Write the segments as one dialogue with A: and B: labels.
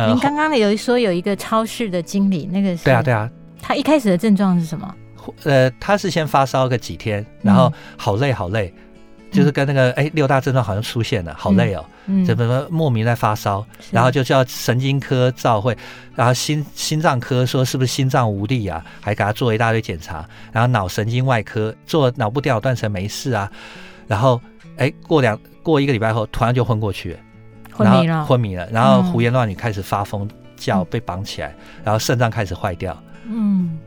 A: 呃，您刚刚有说有一个超市的经理，那个是
B: 对啊对啊，
A: 他一开始的症状是什么？
B: 呃，他是先发烧个几天，然后好累好累，嗯、就是跟那个哎六大症状好像出现了，好累哦，嗯，怎么莫名在发烧，然后就叫神经科照会，然后心心脏科说是不是心脏无力啊，还给他做一大堆检查，然后脑神经外科做脑部电脑断层没事啊，然后哎过两过一个礼拜后突然就昏过去了，
A: 昏迷了，
B: 昏迷了，然后胡言乱语开始发疯叫，被绑起来，然后肾脏开始坏掉，嗯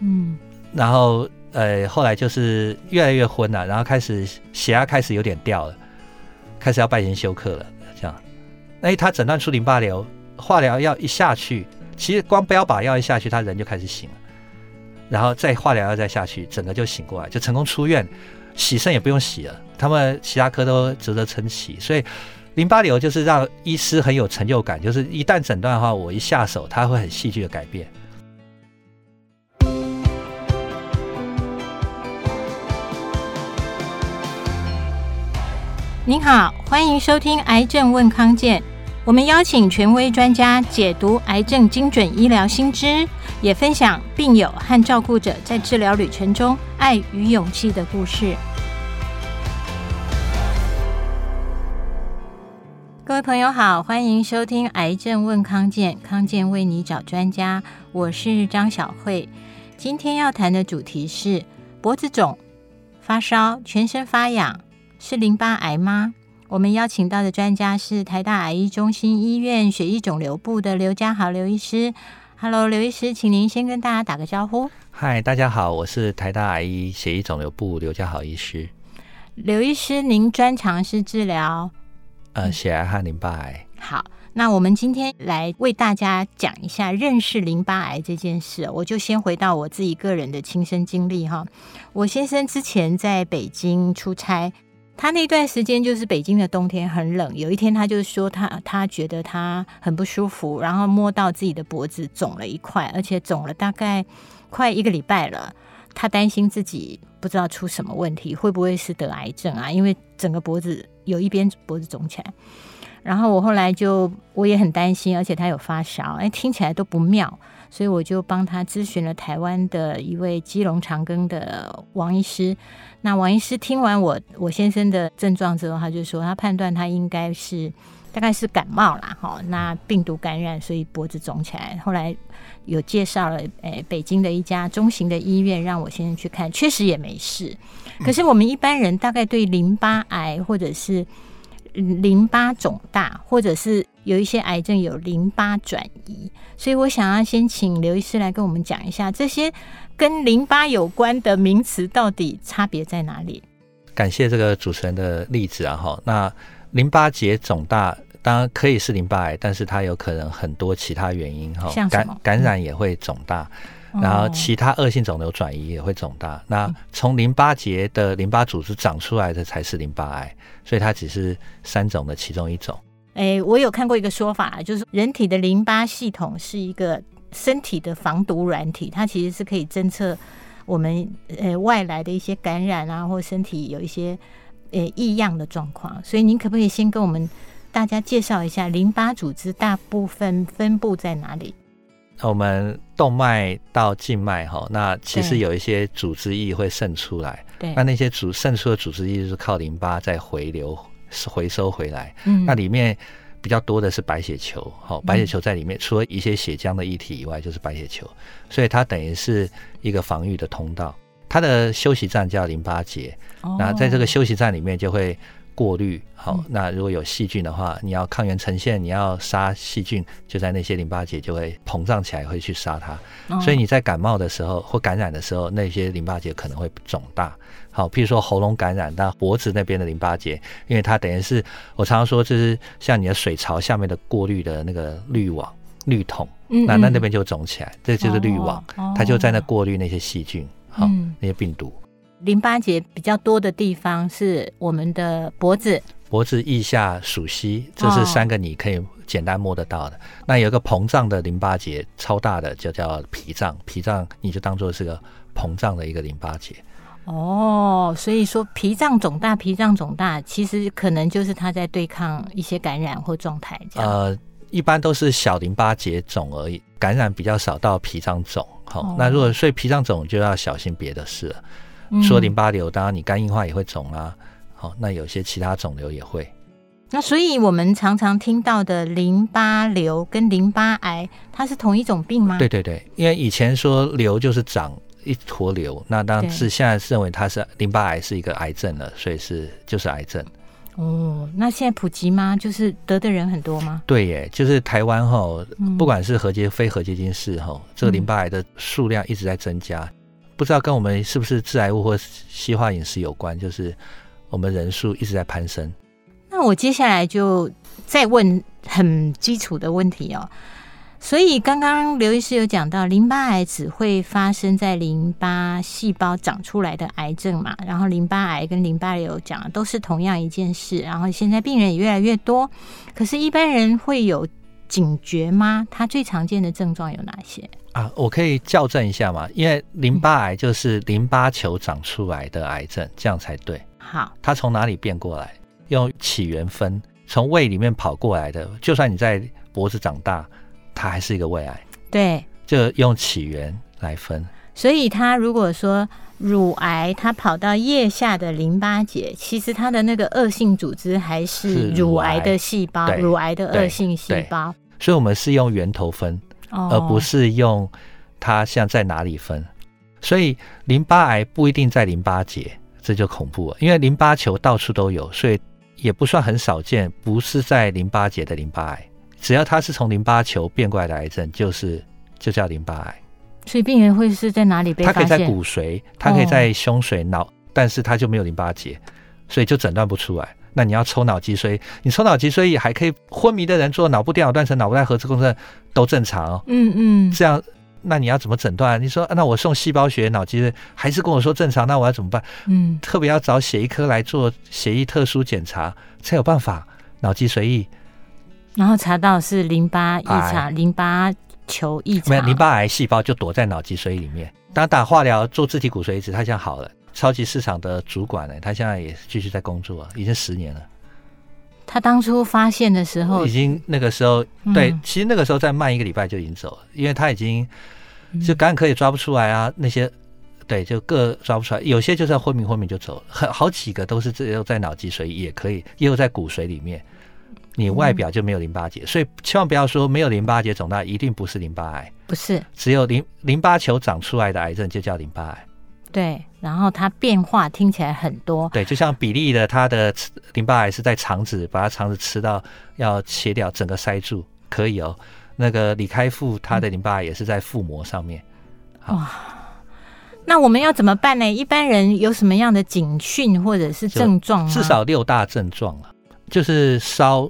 B: 嗯。然后，呃，后来就是越来越昏了，然后开始血压开始有点掉了，开始要拜天休克了，这样。哎，他诊断出淋巴瘤，化疗药一下去，其实光标靶药一下去，他人就开始醒了，然后再化疗药再下去，整个就醒过来，就成功出院，洗肾也不用洗了，他们其他科都值得称奇。所以，淋巴瘤就是让医师很有成就感，就是一旦诊断的话，我一下手，他会很戏剧的改变。
A: 您好，欢迎收听《癌症问康健》。我们邀请权威专家解读癌症精准医疗新知，也分享病友和照顾者在治疗旅程中爱与勇气的故事。各位朋友好，欢迎收听《癌症问康健》，康健为你找专家。我是张小慧。今天要谈的主题是脖子肿、发烧、全身发痒。是淋巴癌吗？我们邀请到的专家是台大癌医中心医院血液肿瘤部的刘家豪刘医师。Hello，刘医师，请您先跟大家打个招呼。
B: 嗨，大家好，我是台大癌医血液肿瘤部刘家豪医师。
A: 刘医师，您专长是治疗
B: 呃血癌和淋巴癌。
A: 好。那我们今天来为大家讲一下认识淋巴癌这件事。我就先回到我自己个人的亲身经历哈。我先生之前在北京出差，他那段时间就是北京的冬天很冷。有一天他就说他他觉得他很不舒服，然后摸到自己的脖子肿了一块，而且肿了大概快一个礼拜了。他担心自己不知道出什么问题，会不会是得癌症啊？因为整个脖子有一边脖子肿起来。然后我后来就我也很担心，而且他有发烧，哎，听起来都不妙，所以我就帮他咨询了台湾的一位基隆长庚的王医师。那王医师听完我我先生的症状之后，他就说他判断他应该是大概是感冒啦，哈，那病毒感染，所以脖子肿起来。后来有介绍了，哎，北京的一家中型的医院让我先生去看，确实也没事。可是我们一般人大概对淋巴癌或者是淋巴肿大，或者是有一些癌症有淋巴转移，所以我想要先请刘医师来跟我们讲一下这些跟淋巴有关的名词到底差别在哪里？
B: 感谢这个主持人的例子啊，哈，那淋巴结肿大当然可以是淋巴癌，但是它有可能很多其他原因哈，感感染也会肿大。然后其他恶性肿瘤转移也会肿大，那从淋巴结的淋巴组织长出来的才是淋巴癌，所以它只是三种的其中一种。
A: 哎，我有看过一个说法，就是人体的淋巴系统是一个身体的防毒软体，它其实是可以侦测我们呃外来的一些感染啊，或身体有一些呃异样的状况。所以您可不可以先跟我们大家介绍一下淋巴组织大部分分布在哪里？
B: 我们动脉到静脉哈，那其实有一些组织液会渗出来，对，那那些组渗出的组织液就是靠淋巴再回流回收回来，嗯，那里面比较多的是白血球，好，白血球在里面，除了一些血浆的液体以外，就是白血球，所以它等于是一个防御的通道，它的休息站叫淋巴结，那在这个休息站里面就会。过滤好，那如果有细菌的话，你要抗原呈现，你要杀细菌，就在那些淋巴结就会膨胀起来，会去杀它。所以你在感冒的时候或感染的时候，那些淋巴结可能会肿大。好，譬如说喉咙感染那脖子那边的淋巴结，因为它等于是我常常说，就是像你的水槽下面的过滤的那个滤网、滤桶，那那那边就肿起来，这就是滤网，它就在那过滤那些细菌，好，那些病毒。
A: 淋巴结比较多的地方是我们的脖子，
B: 脖子腋下、鼠膝，这是三个你可以简单摸得到的。哦、那有一个膨胀的淋巴结，超大的就叫脾脏，脾脏你就当做是个膨胀的一个淋巴结。
A: 哦，所以说脾脏肿大，脾脏肿大，其实可能就是它在对抗一些感染或状态这样。呃，
B: 一般都是小淋巴结肿而已，感染比较少到脾脏肿。好、哦，那如果所以脾脏肿就要小心别的事了。说淋巴瘤，当然你肝硬化也会肿啊。好，那有些其他肿瘤也会。
A: 那所以我们常常听到的淋巴瘤跟淋巴癌，它是同一种病吗？
B: 对对对，因为以前说瘤就是长一坨瘤，那当然是现在认为它是淋巴癌是一个癌症了，所以是就是癌症。
A: 哦，那现在普及吗？就是得的人很多吗？
B: 对耶，就是台湾哈，不管是核结非核结晶式哈，这个淋巴癌的数量一直在增加，嗯、不知道跟我们是不是致癌物或西化饮食有关，就是我们人数一直在攀升。
A: 那我接下来就再问很基础的问题哦。所以刚刚刘医师有讲到，淋巴癌只会发生在淋巴细胞长出来的癌症嘛？然后淋巴癌跟淋巴瘤讲的都是同样一件事。然后现在病人也越来越多，可是，一般人会有警觉吗？他最常见的症状有哪些
B: 啊？我可以校正一下嘛？因为淋巴癌就是淋巴球长出来的癌症，这样才对。
A: 好，
B: 它从哪里变过来？用起源分，从胃里面跑过来的。就算你在脖子长大。它还是一个胃癌，
A: 对，
B: 就用起源来分。
A: 所以，它如果说乳癌，它跑到腋下的淋巴结，其实它的那个恶性组织还是乳癌的细胞，乳癌的恶性细胞。
B: 所以，我们是用源头分，哦，而不是用它像在哪里分。所以，淋巴癌不一定在淋巴结，这就恐怖了。因为淋巴球到处都有，所以也不算很少见，不是在淋巴结的淋巴癌。只要它是从淋巴球变过来的癌症，就是就叫淋巴癌。
A: 所以病人会是在哪里被发现？
B: 它可以在骨髓，他可以在胸髓、脑、哦，但是他就没有淋巴结，所以就诊断不出来。那你要抽脑脊髓，你抽脑脊髓也还可以。昏迷的人做脑部电脑断层、脑部带核磁共振都正常。
A: 嗯嗯，
B: 这样那你要怎么诊断？你说那我送细胞学脑脊髓还是跟我说正常，那我要怎么办？嗯，特别要找血液科来做血液特殊检查才有办法。脑脊髓液。
A: 然后查到是淋巴异常，淋巴球异常，
B: 没有淋巴癌细胞就躲在脑脊髓里面。当打化疗做自体骨髓移植，他现在好了。超级市场的主管呢，他现在也继续在工作，已经十年了。
A: 他当初发现的时候，
B: 已经那个时候对，其实那个时候再慢一个礼拜就已经走了，因为他已经就感染科也抓不出来啊，那些对就各抓不出来，有些就在昏迷昏迷就走了，很好几个都是只有在脑脊髓也可以，也有在骨髓里面。你外表就没有淋巴结，所以千万不要说没有淋巴结肿大一定不是淋巴癌，
A: 不是，
B: 只有淋淋巴球长出来的癌症就叫淋巴癌。
A: 对，然后它变化听起来很多，
B: 对，就像比利的他的淋巴癌是在肠子，把他肠子吃到要切掉，整个塞住可以哦。那个李开复他的淋巴癌也是在腹膜上面。
A: 哇，那我们要怎么办呢？一般人有什么样的警讯或者是症状？
B: 至少六大症状啊。就是烧、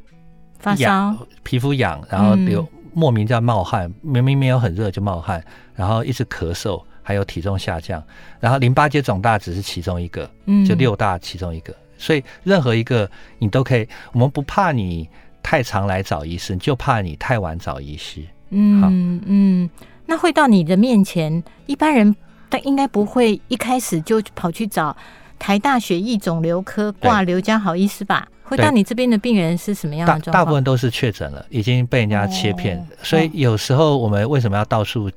A: 发烧、
B: 皮肤痒，然后有莫名叫冒汗，明明没有很热就冒汗，然后一直咳嗽，还有体重下降，然后淋巴结肿大只是其中一个，就六大其中一个，所以任何一个你都可以，我们不怕你太常来找医生，就怕你太晚找医师。
A: 嗯嗯，那会到你的面前，一般人但应该不会一开始就跑去找台大血液肿瘤科挂刘家豪医师吧？会到你这边的病人是什么样的状况？
B: 大大部分都是确诊了，已经被人家切片，哦，所以有时候我们为什么要到处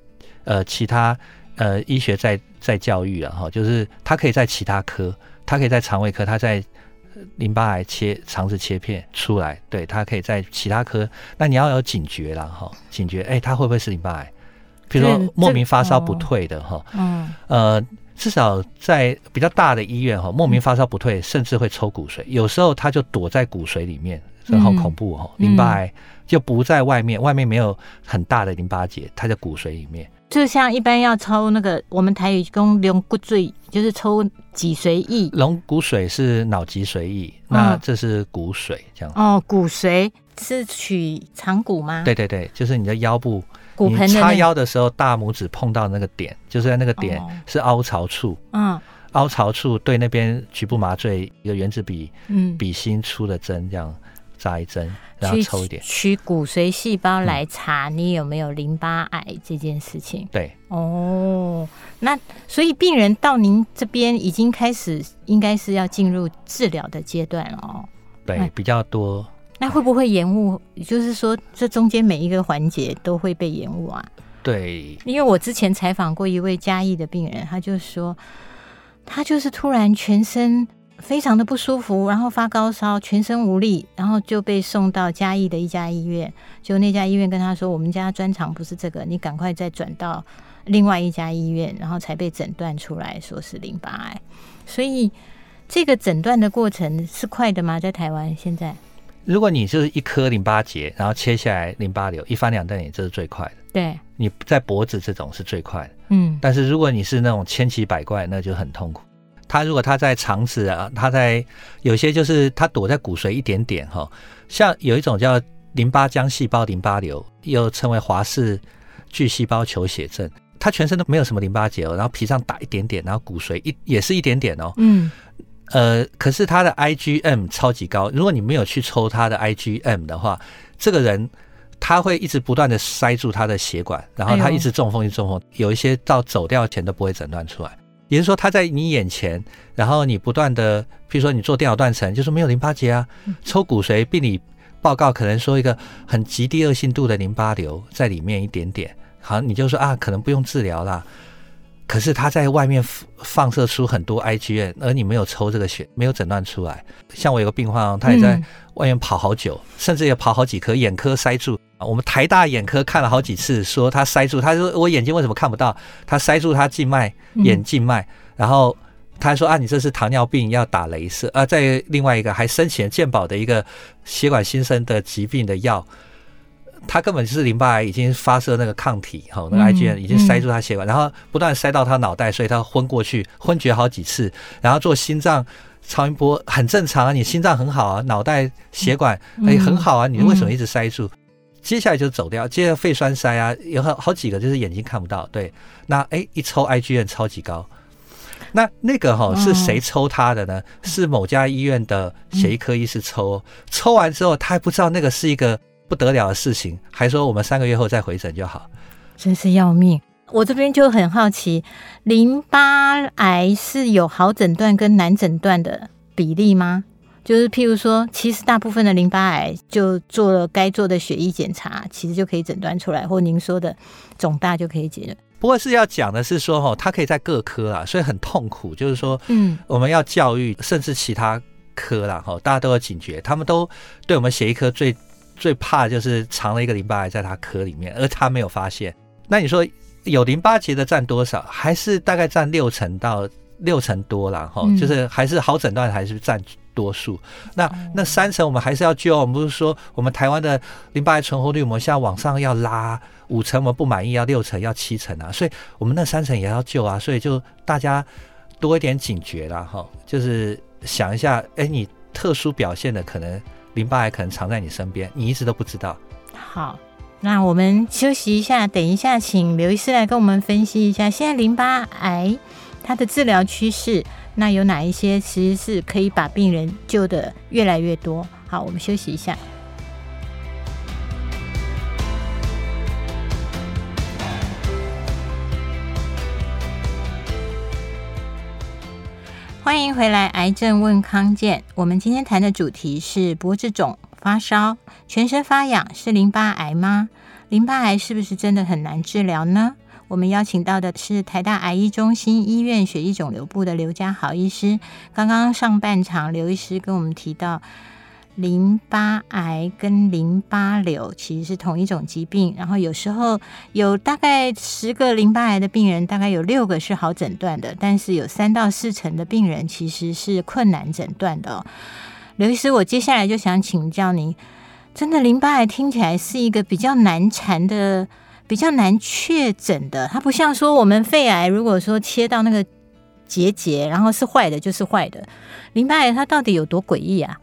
B: 呃其他呃医学在在教育啊哈，就是他可以在其他科，他可以在肠胃科，他在淋巴癌切肠子切片出来，对，他可以在其他科，那你要有警觉了哈，警觉哎，他会不会是淋巴癌？比如说莫名发烧不退的哈，嗯呃。至少在比较大的医院哈，莫名发烧不退，甚至会抽骨髓。有时候他就躲在骨髓里面，这好恐怖哦。淋巴癌就不在外面，外面没有很大的淋巴结，它在骨髓里面。
A: 就像一般要抽那个我们台语讲龙骨髓，就是抽脊髓液。
B: 龙骨髓是脑脊髓液，那这是骨髓这样。
A: 哦，骨髓是取长骨吗？
B: 对对对，就是你的腰部。你叉腰的时候，大拇指碰到那个点，就是在那个点是凹槽处。嗯，凹槽处对那边局部麻醉，一个原子笔，嗯，笔芯出的针这样扎一针，然后抽一点，
A: 取骨髓细胞来查你有没有淋巴癌这件事情。
B: 对，
A: 哦，那所以病人到您这边已经开始，应该是要进入治疗的阶段了哦。
B: 对，比较多。
A: 那会不会延误？也就是说，这中间每一个环节都会被延误啊？
B: 对，
A: 因为我之前采访过一位嘉义的病人，他就说，他就是突然全身非常的不舒服，然后发高烧，全身无力，然后就被送到嘉义的一家医院。就那家医院跟他说：“我们家专长不是这个，你赶快再转到另外一家医院。”然后才被诊断出来说是淋巴癌。所以这个诊断的过程是快的吗？在台湾现在？
B: 如果你就是一颗淋巴结，然后切下来淋巴瘤，一翻两瞪眼，这是最快的。
A: 对，
B: 你在脖子这种是最快的。
A: 嗯，
B: 但是如果你是那种千奇百怪，那就很痛苦。他如果他在肠子啊，他在有些就是他躲在骨髓一点点哈，像有一种叫淋巴浆细胞淋巴瘤，又称为华氏巨细胞球血症，他全身都没有什么淋巴结哦，然后皮上打一点点，然后骨髓一也是一点点哦。
A: 嗯。
B: 呃，可是他的 IgM 超级高，如果你没有去抽他的 IgM 的话，这个人他会一直不断的塞住他的血管，然后他一直中风，一直中风，有一些到走掉前都不会诊断出来。也就是说，它在你眼前，然后你不断的，比如说你做电脑断层，就是没有淋巴结啊，抽骨髓病理报告可能说一个很极低恶性度的淋巴瘤在里面一点点，好，你就说啊，可能不用治疗啦。可是他在外面放射出很多 IgM，而你没有抽这个血，没有诊断出来。像我有个病患，他也在外面跑好久，嗯、甚至也跑好几颗，眼科塞住。我们台大眼科看了好几次，说他塞住。他说我眼睛为什么看不到？他塞住他静脉，眼静脉。然后他还说啊，你这是糖尿病，要打镭射。啊，在另外一个还申请健保的一个血管新生的疾病的药。他根本就是淋巴癌，已经发射那个抗体，哈，那个 IgM 已经塞住他血管，然后不断塞到他脑袋，所以他昏过去，昏厥好几次，然后做心脏超音波很正常啊，你心脏很好啊，脑袋血管哎很好啊，你为什么一直塞住？接下来就走掉，接着肺栓塞啊，有好好几个就是眼睛看不到，对，那哎一抽 IgM 超级高，那那个哈是谁抽他的呢？是某家医院的血液科医师抽，抽完之后他还不知道那个是一个。不得了的事情，还说我们三个月后再回诊就好，
A: 真是要命。我这边就很好奇，淋巴癌是有好诊断跟难诊断的比例吗？就是譬如说，其实大部分的淋巴癌就做了该做的血液检查，其实就可以诊断出来，或您说的肿大就可以解决。
B: 不过是要讲的是说，哈，它可以在各科啊，所以很痛苦。就是说，嗯，我们要教育，甚至其他科啦，哈，大家都要警觉，他们都对我们血液科最。最怕就是藏了一个淋巴癌在他科里面，而他没有发现。那你说有淋巴结的占多少？还是大概占六成到六成多了哈，就是还是好诊断还是占多数。那那三成我们还是要救。我们不是说我们台湾的淋巴癌存活率，我们现在往上要拉五成，我们不满意要六成要七成啊，所以我们那三成也要救啊。所以就大家多一点警觉啦哈，就是想一下，哎，你特殊表现的可能。淋巴癌可能藏在你身边，你一直都不知道。
A: 好，那我们休息一下，等一下请刘医师来跟我们分析一下现在淋巴癌它的治疗趋势，那有哪一些其实是可以把病人救得越来越多？好，我们休息一下。欢迎回来，癌症问康健。我们今天谈的主题是脖子肿、发烧、全身发痒，是淋巴癌吗？淋巴癌是不是真的很难治疗呢？我们邀请到的是台大癌医中心医院血液肿瘤部的刘家豪医师。刚刚上半场，刘医师跟我们提到。淋巴癌跟淋巴瘤其实是同一种疾病，然后有时候有大概十个淋巴癌的病人，大概有六个是好诊断的，但是有三到四成的病人其实是困难诊断的。刘医师，我接下来就想请教您，真的淋巴癌听起来是一个比较难缠的、比较难确诊的，它不像说我们肺癌，如果说切到那个结节，然后是坏的，就是坏的。淋巴癌它到底有多诡异啊？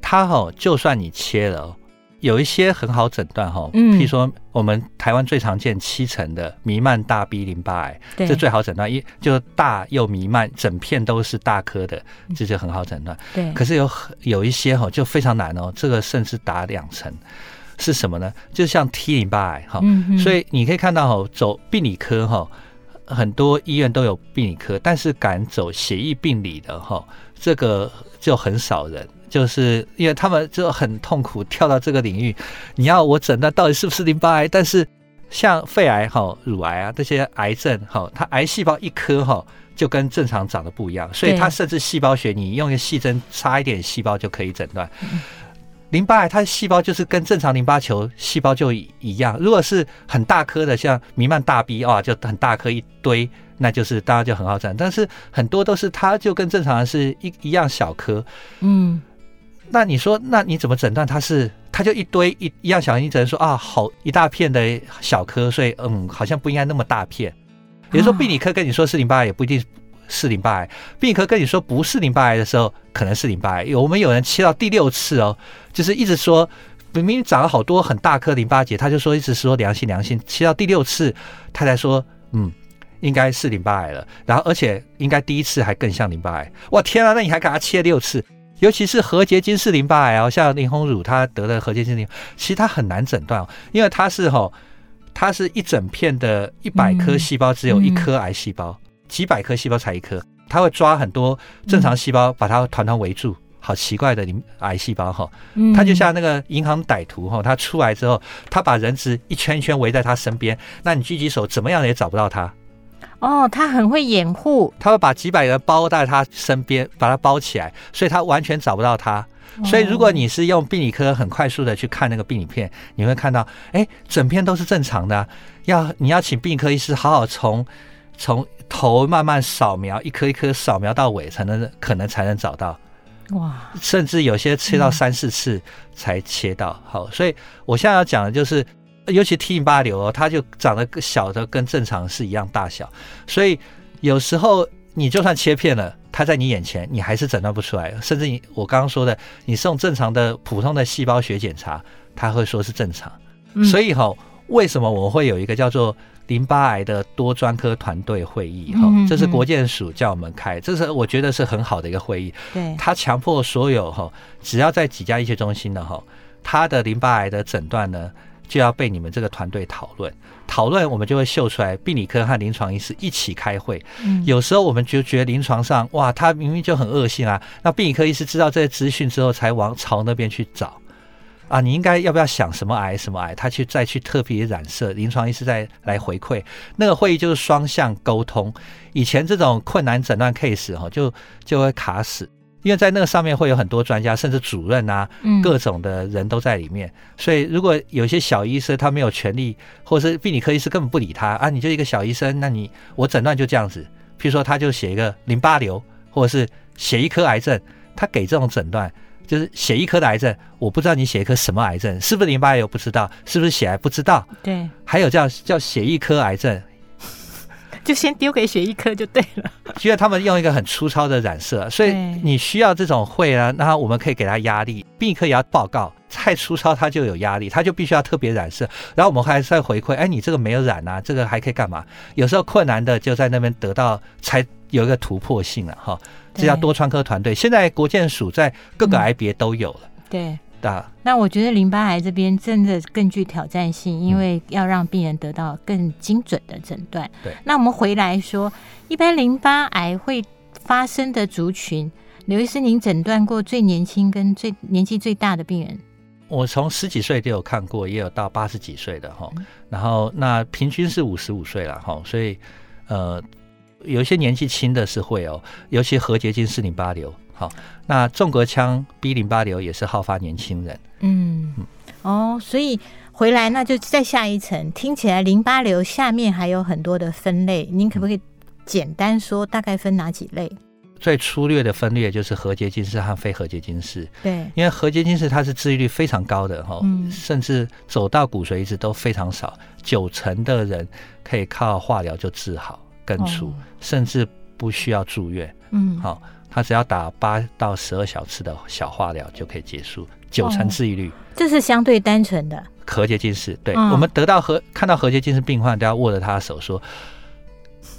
B: 它哈，就算你切了，有一些很好诊断哈，嗯，譬如说我们台湾最常见七成的弥漫大 B 淋巴癌，对，这最好诊断，一就大又弥漫，整片都是大颗的，这就很好诊断。对，可是有有一些哈就非常难哦，这个甚至达两成，是什么呢？就像 T 淋巴癌哈，所以你可以看到哈，走病理科哈，很多医院都有病理科，但是敢走血液病理的哈，这个就很少人。就是因为他们就很痛苦跳到这个领域，你要我诊断到底是不是淋巴癌？但是像肺癌哈、乳癌啊这些癌症哈，它癌细胞一颗哈就跟正常长得不一样，所以它甚至细胞学你用一个细针插一点细胞就可以诊断。淋巴癌它的细胞就是跟正常淋巴球细胞就一样，如果是很大颗的，像弥漫大 B 啊，就很大颗一堆，那就是大家就很好诊。但是很多都是它就跟正常人是一一样小颗，嗯，那你说那你怎么诊断它是？它就一堆一一样小，你只能说啊，好一大片的小颗，所以嗯，好像不应该那么大片。比如说病理科跟你说是淋巴癌，也不一定。是淋巴癌，病理科跟你说不是淋巴癌的时候，可能是淋巴癌。有我们有人切到第六次哦，就是一直说明明长了好多很大颗淋巴结，他就说一直说良性良性，切到第六次他才说嗯，应该是淋巴癌了。然后而且应该第一次还更像淋巴癌。哇天啊，那你还给他切六次？尤其是核结晶四淋巴癌哦，像林鸿儒他得了核结晶淋，其实他很难诊断，因为他是吼，他是一整片的一百颗细胞，只有一颗癌细胞。几百颗细胞才一颗，他会抓很多正常细胞，把它团团围住，好奇怪的癌细胞哈。他就像那个银行歹徒哈，他出来之后，他把人质一圈一圈围在他身边，那你狙击手怎么样也找不到他。
A: 哦，他很会掩护，
B: 他会把几百人包在他身边，把他包起来，所以他完全找不到他。所以如果你是用病理科很快速的去看那个病理片，你会看到，哎，整片都是正常的。要你要请病科医师好好从。从头慢慢扫描，一颗一颗扫描到尾，才能可能才能找到。哇！甚至有些切到三四次才切到。好，所以我现在要讲的就是，尤其 T 淋巴瘤哦，它就长得小的跟正常是一样大小，所以有时候你就算切片了，它在你眼前，你还是诊断不出来。甚至你我刚刚说的，你送正常的普通的细胞学检查，他会说是正常。所以哈，为什么我会有一个叫做？淋巴癌的多专科团队会议，哈，这是国健署叫我们开，这是我觉得是很好的一个会议。对，他强迫所有哈，只要在几家医学中心的哈，他的淋巴癌的诊断呢，就要被你们这个团队讨论。讨论我们就会秀出来，病理科和临床医师一起开会。有时候我们就觉得临床上哇，他明明就很恶性啊，那病理科医师知道这些资讯之后，才往朝那边去找。啊，你应该要不要想什么癌什么癌？他去再去特别染色，临床医师再来回馈。那个会议就是双向沟通。以前这种困难诊断 case 哈，就就会卡死，因为在那个上面会有很多专家，甚至主任啊，各种的人都在里面。嗯、所以如果有些小医生他没有权利，或者是病理科医师根本不理他啊，你就一个小医生，那你我诊断就这样子。譬如说，他就写一个淋巴瘤，或者是写一颗癌症，他给这种诊断。就是写一颗的癌症，我不知道你写一颗什么癌症，是不是淋巴瘤？不知道，是不是血癌？不知道。对，还有叫叫写一颗癌症，
A: 就先丢给血液科就对了。
B: 需要他们用一个很粗糙的染色，所以你需要这种会啊，然后我们可以给他压力。病理科也要报告，太粗糙他就有压力，他就必须要特别染色。然后我们还是在回馈，哎，你这个没有染啊，这个还可以干嘛？有时候困难的就在那边得到，才有一个突破性了哈。这叫多专科团队，现在国建署在各个癌别都有了。嗯、对，
A: 啊，那我觉得淋巴癌这边真的更具挑战性，因为要让病人得到更精准的诊断。对，那我们回来说，一般淋巴癌会发生的族群，刘医师，您诊断过最年轻跟最年纪最大的病人？
B: 我从十几岁就有看过，也有到八十几岁的哈，然后那平均是五十五岁了哈，所以呃。有一些年纪轻的是会哦，尤其核结晶是淋巴瘤，好，那纵隔腔 B 淋巴瘤也是好发年轻人。嗯
A: 嗯，哦，所以回来那就再下一层，听起来淋巴瘤下面还有很多的分类，您可不可以简单说大概分哪几类？
B: 最粗略的分裂就是核结晶式和非核结晶式。对，因为核结晶式它是治愈率非常高的哈，嗯、甚至走到骨髓移植都非常少，九成的人可以靠化疗就治好。根除，哦、甚至不需要住院。嗯，好、哦，他只要打八到十二小时的小化疗就可以结束，九成治愈率、哦。
A: 这是相对单纯的
B: 核结近视。对，哦、我们得到和看到核结近视病患都要握着他的手说：“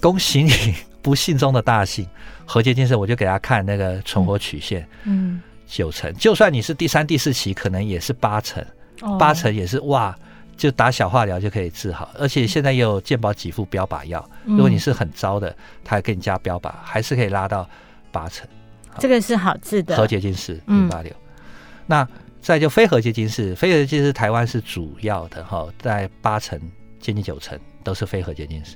B: 恭喜你，不幸中的大幸。”核结近视我就给他看那个存活曲线。嗯，九成，就算你是第三、第四期，可能也是八成，哦、八成也是哇。就打小化疗就可以治好，而且现在也有健保给付标靶药。如果你是很糟的，他还给你加标靶，还是可以拉到八成。
A: 这个是好治的
B: 核结晶式淋巴瘤。嗯、那再就非核结晶式，非核结晶式台湾是主要的哈，在八成接近九成都是非核结晶式。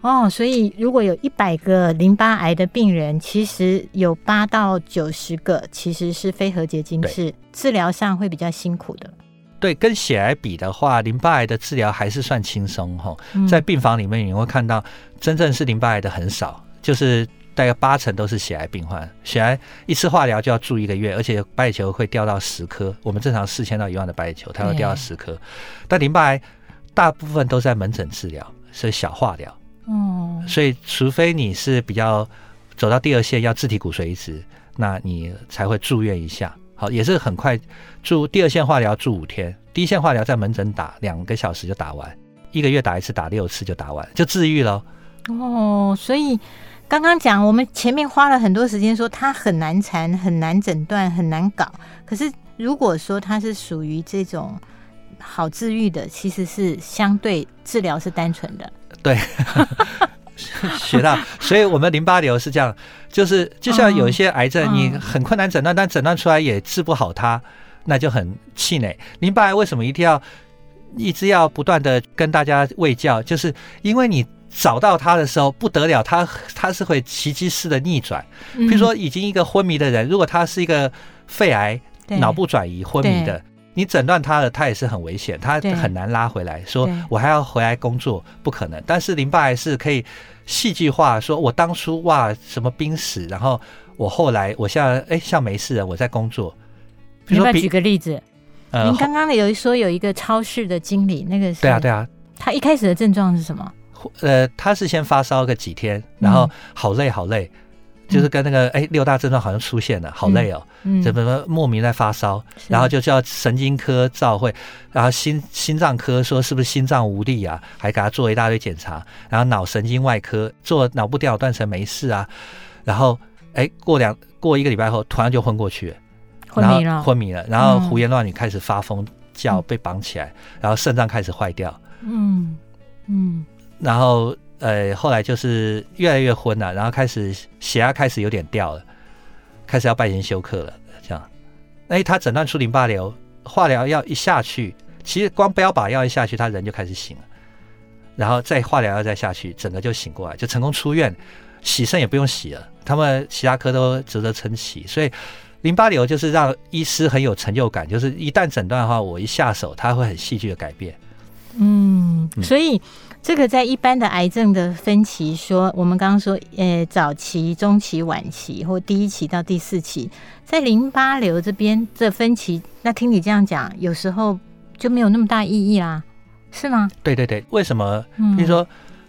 A: 哦，所以如果有一百个淋巴癌的病人，其实有八到九十个其实是非核结晶式，治疗上会比较辛苦的。
B: 对，跟血癌比的话，淋巴癌的治疗还是算轻松哈。在病房里面你会看到，真正是淋巴癌的很少，就是大概八成都是血癌病患。血癌一次化疗就要住一个月，而且白血球会掉到十颗。我们正常四千到一万的白血球，它会掉到十颗。但淋巴癌大部分都在门诊治疗，所以小化疗。嗯，所以除非你是比较走到第二线要自体骨髓移植，那你才会住院一下。好，也是很快住第二线化疗住五天，第一线化疗在门诊打两个小时就打完，一个月打一次，打六次就打完，就治愈了。
A: 哦，所以刚刚讲我们前面花了很多时间说它很难缠、很难诊断、很难搞，可是如果说它是属于这种好治愈的，其实是相对治疗是单纯的。
B: 对。学到，所以我们淋巴瘤是这样，就是就像有一些癌症，你很困难诊断，但诊断出来也治不好它，那就很气馁。淋巴癌为什么一定要一直要不断的跟大家喂教？就是因为你找到他的时候不得了，他他是会奇迹式的逆转。比如说，已经一个昏迷的人，如果他是一个肺癌、脑部转移昏迷的。你诊断他了，他也是很危险，他很难拉回来。说我还要回来工作，不可能。但是淋巴癌是可以戏剧化，说我当初哇什么濒死，然后我后来我现在哎像没事人，我在工作。
A: 比如说举个例子，呃、您刚刚有说有一个超市的经理，那个是
B: 对啊对啊，
A: 他一开始的症状是什么？
B: 呃，他是先发烧个几天，然后好累好累。嗯就是跟那个哎六大症状好像出现了，好累哦，怎么说莫名在发烧，然后就叫神经科照会，然后心心脏科说是不是心脏无力啊，还给他做一大堆检查，然后脑神经外科做脑部电脑断层没事啊，然后哎过两过一个礼拜后突然就昏过去了，
A: 昏迷了，
B: 昏迷了，然后胡言乱语开始发疯叫被绑起来，然后肾脏开始坏掉，嗯。嗯，然后。呃，后来就是越来越昏了，然后开始血压开始有点掉了，开始要拜天休克了。这样，那，他诊断出淋巴瘤，化疗药一下去，其实光标靶药一下去，他人就开始醒了，然后再化疗药再下去，整个就醒过来，就成功出院，洗肾也不用洗了，他们其他科都值得称奇。所以淋巴瘤就是让医师很有成就感，就是一旦诊断的话，我一下手，他会很戏剧的改变。
A: 嗯，所以。这个在一般的癌症的分期说，我们刚刚说，呃，早期、中期、晚期，或第一期到第四期，在淋巴瘤这边这分期，那听你这样讲，有时候就没有那么大意义啦，是吗？
B: 对对对，为什么？比如说。嗯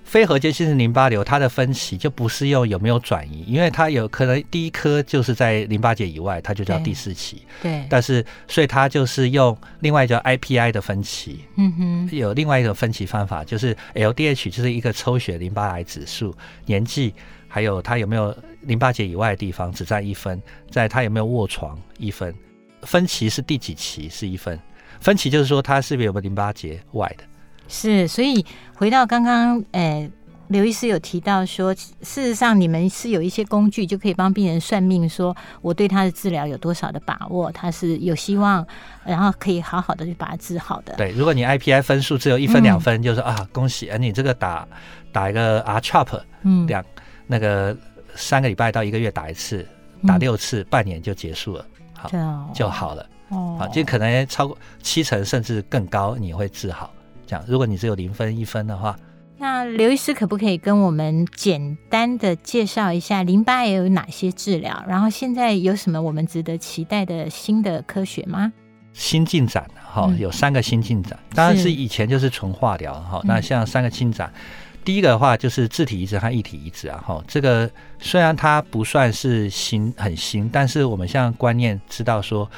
B: 非核结晶式淋巴瘤，它的分期就不是用有没有转移，因为它有可能第一颗就是在淋巴结以外，它就叫第四期。对，但是所以它就是用另外叫 IPI 的分期。嗯哼，有另外一个分期方法，就是 LDH，就是一个抽血淋巴癌指数，年纪还有它有没有淋巴结以外的地方只占一分，在它有没有卧床一分，分期是第几期是一分，分期就是说它是不是有没有淋巴结外的。
A: 是，所以回到刚刚，呃，刘医师有提到说，事实上你们是有一些工具，就可以帮病人算命，说我对他的治疗有多少的把握，他是有希望，然后可以好好的去把它治好的。
B: 对，如果你 IPI 分数只有一分两分，嗯、就是啊，恭喜，而你这个打打一个 R-CHOP，嗯，两那个三个礼拜到一个月打一次，打六次，嗯、半年就结束了，好，哦、就好了，哦，好，就可能超过七成甚至更高，你会治好。讲，如果你只有零分一分的话，
A: 那刘医师可不可以跟我们简单的介绍一下淋巴癌有哪些治疗？然后现在有什么我们值得期待的新的科学吗？
B: 新进展哈，嗯、有三个新进展，当然是以前就是纯化疗哈。是那像三个进展，嗯、第一个的话就是自体移植和异体移植啊哈。这个虽然它不算是新很新，但是我们现在观念知道说，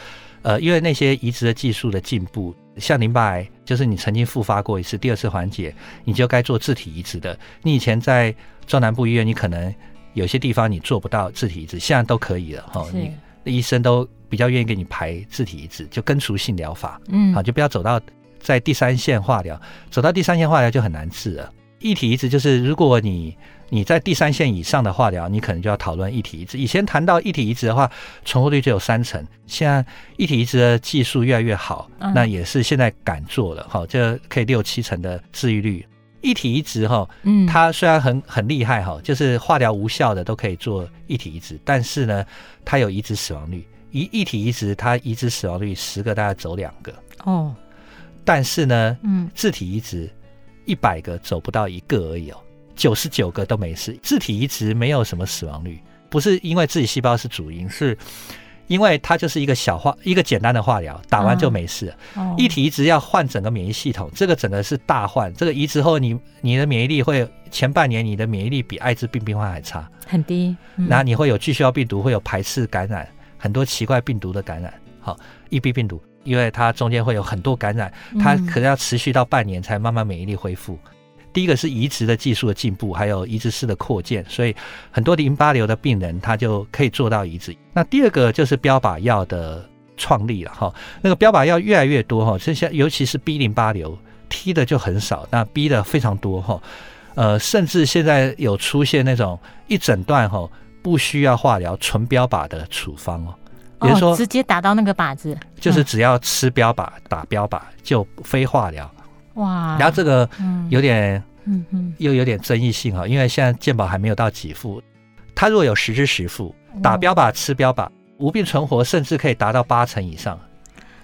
B: 呃，因为那些移植的技术的进步。像淋巴癌，就是你曾经复发过一次，第二次缓解，你就该做自体移植的。你以前在中南部医院，你可能有些地方你做不到自体移植，现在都可以了哈。是你医生都比较愿意给你排自体移植，就根除性疗法，嗯，好，就不要走到在第三线化疗，走到第三线化疗就很难治了。异体移植就是如果你你在第三线以上的化疗，你可能就要讨论异体移植。以前谈到异体移植的话，存活率只有三成。现在异体移植的技术越来越好，嗯、那也是现在敢做了哈，就可以六七成的治愈率。异体移植哈，嗯，它虽然很很厉害哈，就是化疗无效的都可以做异体移植，但是呢，它有移植死亡率。一异体移植，它移植死亡率十个大概走两个哦，但是呢，嗯，自体移植一百个走不到一个而已哦。九十九个都没事，自体移植没有什么死亡率，不是因为自体细胞是主因，是因为它就是一个小化一个简单的化疗，打完就没事。一体移植要换整个免疫系统，这个整个是大换，这个移植后你你的免疫力会前半年你的免疫力比艾滋病病患还差，
A: 很低。
B: 那你会有巨细胞病毒，会有排斥感染，很多奇怪病毒的感染。好，EB 病毒，因为它中间会有很多感染，它可能要持续到半年才慢慢免疫力恢复。第一个是移植的技术的进步，还有移植室的扩建，所以很多淋巴瘤的病人他就可以做到移植。那第二个就是标靶药的创立了哈，那个标靶药越来越多哈，这些尤其是 B 淋巴瘤 T 的就很少，那 B 的非常多哈，呃，甚至现在有出现那种一整段哈不需要化疗纯标靶的处方哦，比如说、
A: 哦、直接打到那个靶子，
B: 就是只要吃标靶打标靶就非化疗。
A: 哇，
B: 然后这个有点，嗯嗯，又有点争议性哈，因为现在健保还没有到给付，他如果有实支实付，打标靶吃标靶，无病存活，甚至可以达到八成以上。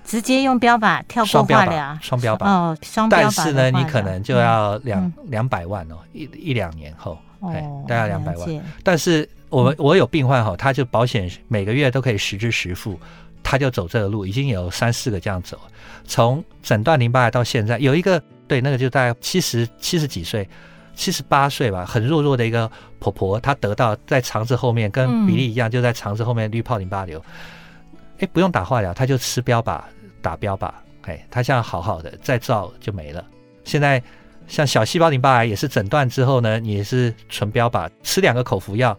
A: 直接用标靶跳过化疗，
B: 双标靶
A: 哦，双标靶。
B: 但是呢，你可能就要两两百万哦，一一两年后，哎，大概两百万。但是我们我有病患哈，他就保险每个月都可以实支实付。他就走这个路，已经有三四个这样走，从诊断淋巴癌到现在，有一个对那个就大概七十七十几岁，七十八岁吧，很弱弱的一个婆婆，她得到在肠子后面跟比利一样，就在肠子后面滤泡淋巴瘤，哎，不用打化疗，她就吃标靶打标靶，哎，她现在好好的，再照就没了。现在像小细胞淋巴癌也是诊断之后呢，也是纯标靶，吃两个口服药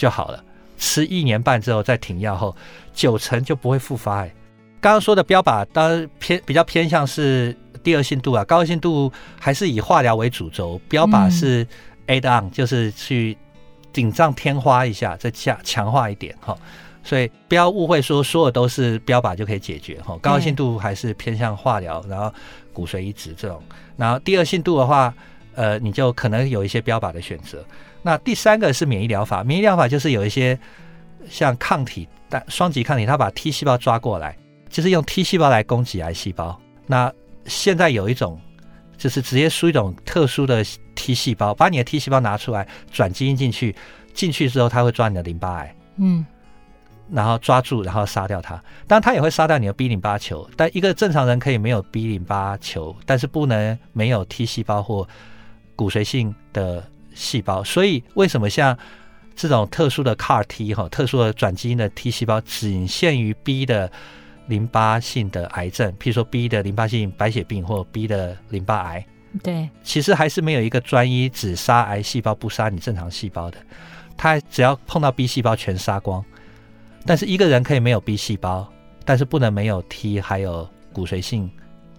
B: 就好了。吃一年半之后再停药后，九成就不会复发。哎，刚刚说的标靶当然偏比较偏向是第二性度啊，高性度还是以化疗为主轴，标靶是 add on，就是去锦上添花一下，再加强化一点哈。所以不要误会说所有都是标靶就可以解决哈，高性度还是偏向化疗，然后骨髓移植这种，然后第二性度的话，呃，你就可能有一些标靶的选择。那第三个是免疫疗法，免疫疗法就是有一些像抗体，但双极抗体，它把 T 细胞抓过来，就是用 T 细胞来攻击癌细胞。那现在有一种，就是直接输一种特殊的 T 细胞，把你的 T 细胞拿出来，转基因进去，进去之后它会抓你的淋巴癌，嗯，然后抓住，然后杀掉它。当然它也会杀掉你的 B 淋巴球，但一个正常人可以没有 B 淋巴球，但是不能没有 T 细胞或骨髓性的。细胞，所以为什么像这种特殊的 CAR T 哈，特殊的转基因的 T 细胞，仅限于 B 的淋巴性的癌症，譬如说 B 的淋巴性白血病或 B 的淋巴癌。
A: 对，
B: 其实还是没有一个专一只杀癌细胞不杀你正常细胞的，它只要碰到 B 细胞全杀光。但是一个人可以没有 B 细胞，但是不能没有 T，还有骨髓性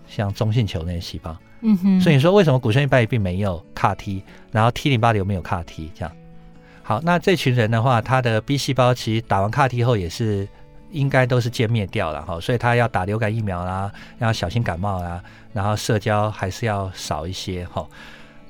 B: 像中性球那些细胞。嗯哼，所以你说为什么骨髓性白血病没有 CAR T，然后 T 淋巴瘤没有 CAR T 这样？好，那这群人的话，他的 B 细胞其实打完 CAR T 后也是应该都是歼灭掉了哈，所以他要打流感疫苗啦，要小心感冒啦，然后社交还是要少一些哈，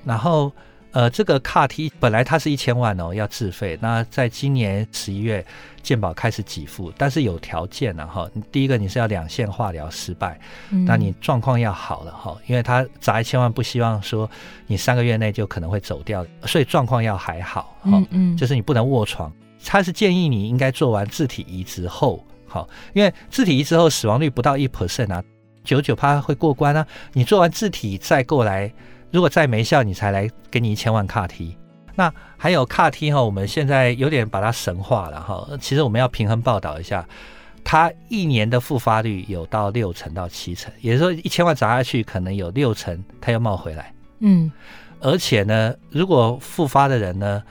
B: 然后。呃，这个 CAR T 本来它是一千万哦，要自费。那在今年十一月，健保开始给付，但是有条件了哈。第一个你是要两线化疗失败，嗯、那你状况要好了哈，因为他砸一千万不希望说你三个月内就可能会走掉，所以状况要还好哈。嗯嗯，就是你不能卧床。他是建议你应该做完自体移植后，好，因为自体移植后死亡率不到一 percent 啊，九九趴会过关啊。你做完自体再过来。如果再没效，你才来给你一千万 CAR T。那还有 CAR T 哈，我们现在有点把它神化了哈。其实我们要平衡报道一下，它一年的复发率有到六成到七成，也就是说一千万砸下去，可能有六成它又冒回来。嗯，而且呢，如果复发的人呢，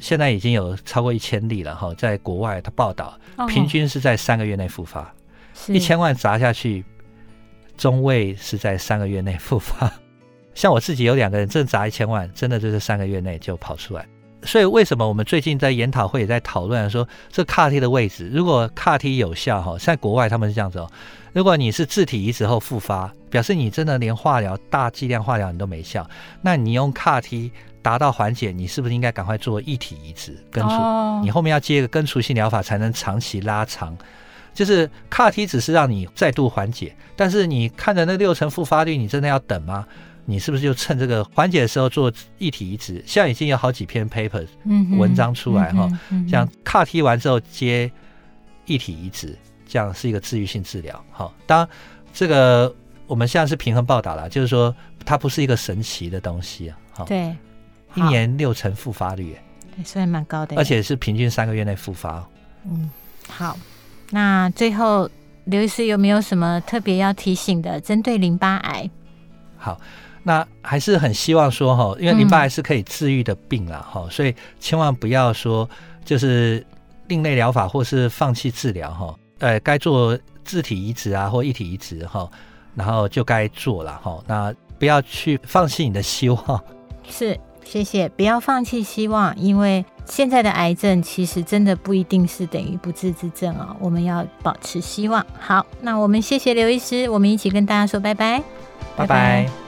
B: 现在已经有超过一千例了哈，在国外它报道，平均是在三个月内复发。一千万砸下去，中位是在三个月内复发。像我自己有两个人，真的砸一千万，真的就是三个月内就跑出来。所以为什么我们最近在研讨会也在讨论说，这 CAR-T 的位置，如果 CAR-T 有效哈，在国外他们是这样子哦，如果你是自体移植后复发，表示你真的连化疗大剂量化疗你都没效，那你用 CAR-T 达到缓解，你是不是应该赶快做异体移植根除？Oh. 你后面要接一个根除性疗法才能长期拉长。就是 CAR-T 只是让你再度缓解，但是你看着那六成复发率，你真的要等吗？你是不是就趁这个缓解的时候做异体移植？现在已经有好几篇 paper 文章出来哈，像 CAR-T 完之后接异体移植，这样是一个治愈性治疗。好，当然这个我们现在是平衡报道了，就是说它不是一个神奇的东西啊。好，
A: 对，
B: 一年六成复发率，
A: 对，虽然蛮高的，
B: 而且是平均三个月内复发。
A: 嗯，好，那最后刘医师有没有什么特别要提醒的？针对淋巴癌，
B: 好。那还是很希望说哈，因为淋巴癌是可以治愈的病啦哈，所以千万不要说就是另类疗法或是放弃治疗哈。呃，该做自体移植啊或异体移植哈，然后就该做了哈。那不要去放弃你的希望。
A: 是，谢谢，不要放弃希望，因为现在的癌症其实真的不一定是等于不治之症哦。我们要保持希望。好，那我们谢谢刘医师，我们一起跟大家说拜拜，
B: 拜拜。